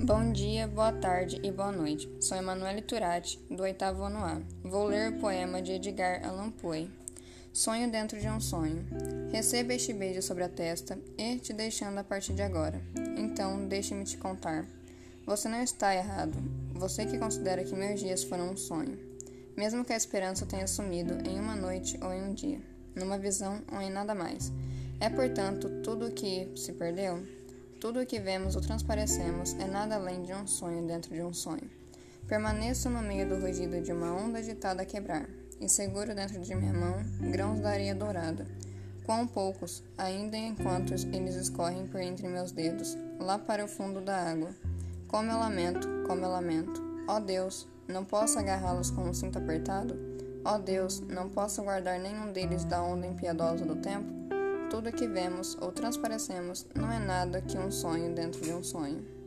Bom dia, boa tarde e boa noite. Sou Emanuele Turati, do oitavo ano A. Vou ler o poema de Edgar Allan Poe. Sonho dentro de um sonho. Receba este beijo sobre a testa e te deixando a partir de agora. Então, deixe-me te contar. Você não está errado. Você que considera que meus dias foram um sonho. Mesmo que a esperança tenha sumido em uma noite ou em um dia, numa visão ou em nada mais. É, portanto, tudo o que se perdeu tudo o que vemos ou transparecemos é nada além de um sonho dentro de um sonho. Permaneço no meio do rugido de uma onda agitada a quebrar, e seguro dentro de minha mão grãos da areia dourada. Quão poucos, ainda enquanto eles escorrem por entre meus dedos, lá para o fundo da água. Como eu lamento, como eu lamento. Ó oh Deus, não posso agarrá-los com um cinto apertado? Ó oh Deus, não posso guardar nenhum deles da onda impiedosa do tempo? Tudo que vemos ou transparecemos não é nada que um sonho dentro de um sonho.